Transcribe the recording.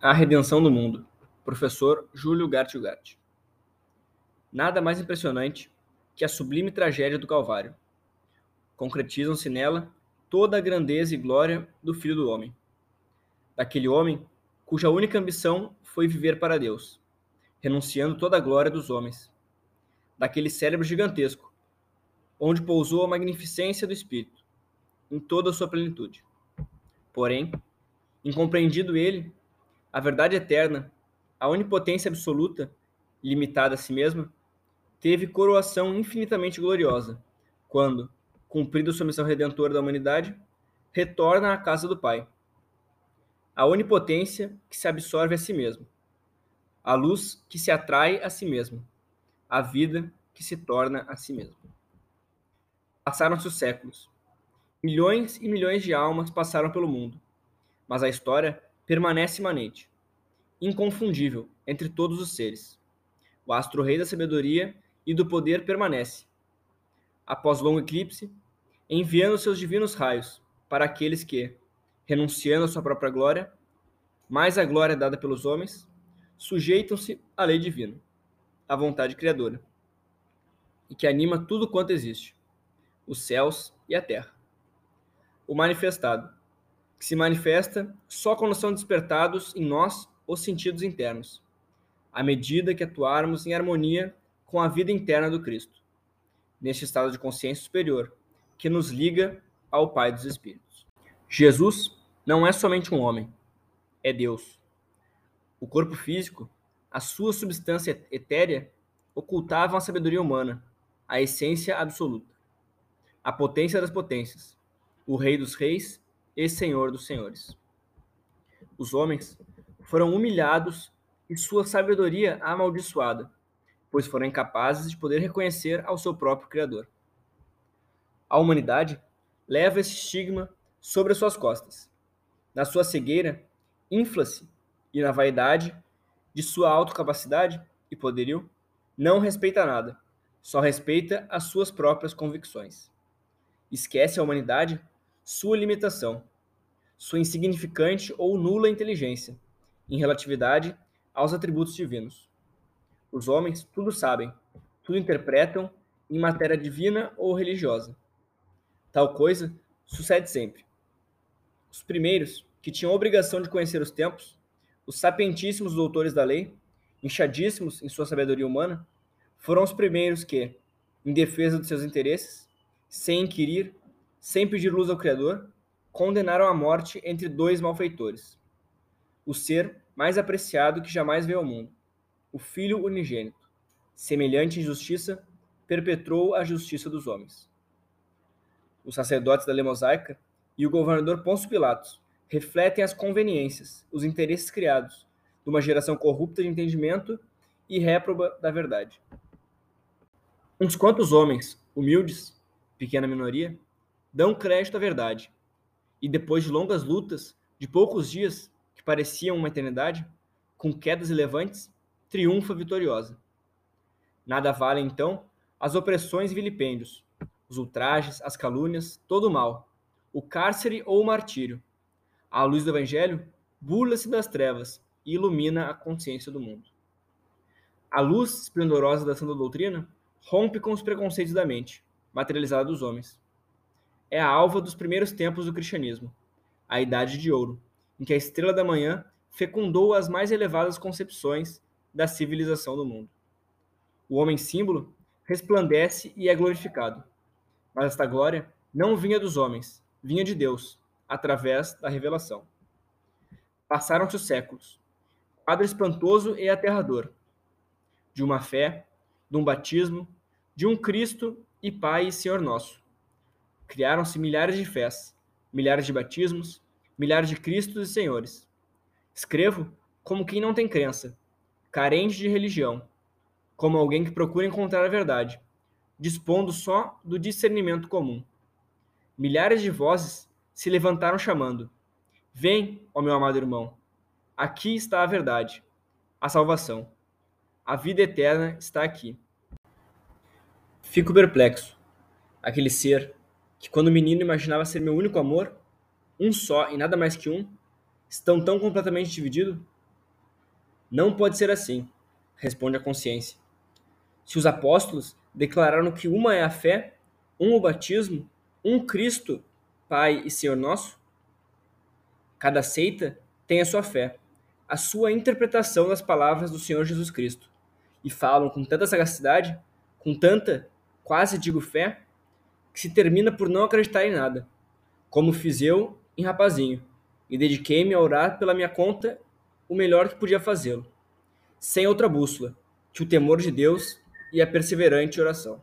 A Redenção do Mundo, professor Júlio Gart Nada mais impressionante que a sublime tragédia do Calvário. Concretizam-se nela toda a grandeza e glória do Filho do Homem. Daquele homem cuja única ambição foi viver para Deus, renunciando toda a glória dos homens. Daquele cérebro gigantesco, onde pousou a magnificência do Espírito, em toda a sua plenitude. Porém, incompreendido ele, a verdade eterna, a onipotência absoluta, limitada a si mesma, teve coroação infinitamente gloriosa, quando, cumprida sua missão redentora da humanidade, retorna à casa do Pai. A onipotência que se absorve a si mesma, a luz que se atrai a si mesma, a vida que se torna a si mesma. Passaram-se os séculos. Milhões e milhões de almas passaram pelo mundo, mas a história permanece imanente, inconfundível entre todos os seres. O astro-rei da sabedoria e do poder permanece. Após longo eclipse, enviando seus divinos raios para aqueles que, renunciando à sua própria glória, mais a glória dada pelos homens, sujeitam-se à lei divina, à vontade criadora, e que anima tudo quanto existe, os céus e a terra. O manifestado, que se manifesta só quando são despertados em nós os sentidos internos, à medida que atuarmos em harmonia com a vida interna do Cristo, neste estado de consciência superior, que nos liga ao Pai dos Espíritos. Jesus não é somente um homem, é Deus. O corpo físico, a sua substância etérea, ocultavam a sabedoria humana, a essência absoluta, a potência das potências, o Rei dos Reis e Senhor dos Senhores. Os homens foram humilhados e sua sabedoria amaldiçoada, pois foram incapazes de poder reconhecer ao seu próprio Criador. A humanidade leva esse estigma sobre as suas costas. Na sua cegueira, infla-se e na vaidade de sua autocapacidade e poderio, não respeita nada, só respeita as suas próprias convicções. Esquece a humanidade sua limitação, sua insignificante ou nula inteligência, em relatividade aos atributos divinos. Os homens tudo sabem, tudo interpretam em matéria divina ou religiosa. Tal coisa sucede sempre. Os primeiros, que tinham obrigação de conhecer os tempos, os sapientíssimos doutores da lei, inchadíssimos em sua sabedoria humana, foram os primeiros que, em defesa dos seus interesses, sem inquirir, sem pedir luz ao Criador, condenaram à morte entre dois malfeitores. O ser mais apreciado que jamais veio ao mundo, o Filho unigênito, semelhante em justiça, perpetrou a justiça dos homens. Os sacerdotes da lei mosaica e o governador Pôncio Pilatos refletem as conveniências, os interesses criados de uma geração corrupta de entendimento e réproba da verdade. Uns quantos homens, humildes, pequena minoria, dão crédito à verdade. E depois de longas lutas, de poucos dias, que pareciam uma eternidade, com quedas e levantes, triunfa vitoriosa. Nada vale, então, as opressões e vilipêndios, os ultrajes, as calúnias, todo o mal, o cárcere ou o martírio. A luz do Evangelho burla-se das trevas e ilumina a consciência do mundo. A luz esplendorosa da santa doutrina rompe com os preconceitos da mente, materializada dos homens é a alva dos primeiros tempos do cristianismo, a Idade de Ouro, em que a estrela da manhã fecundou as mais elevadas concepções da civilização do mundo. O homem símbolo resplandece e é glorificado. Mas esta glória não vinha dos homens, vinha de Deus, através da revelação. Passaram-se os séculos. Quadro espantoso e aterrador. De uma fé, de um batismo, de um Cristo e Pai e Senhor nosso criaram-se milhares de fés, milhares de batismos, milhares de Cristos e Senhores. Escrevo como quem não tem crença, carente de religião, como alguém que procura encontrar a verdade, dispondo só do discernimento comum. Milhares de vozes se levantaram chamando: Vem, ó meu amado irmão, aqui está a verdade, a salvação. A vida eterna está aqui. Fico perplexo. Aquele ser, que quando menino imaginava ser meu único amor, um só e nada mais que um, estão tão completamente divididos? Não pode ser assim, responde a consciência. Se os apóstolos declararam que uma é a fé, um o batismo, um Cristo, Pai e Senhor nosso, cada seita tem a sua fé, a sua interpretação das palavras do Senhor Jesus Cristo, e falam com tanta sagacidade, com tanta, quase digo fé, que se termina por não acreditar em nada, como fiz eu em Rapazinho, e dediquei-me a orar pela minha conta o melhor que podia fazê-lo, sem outra bússola que o temor de Deus e a perseverante oração.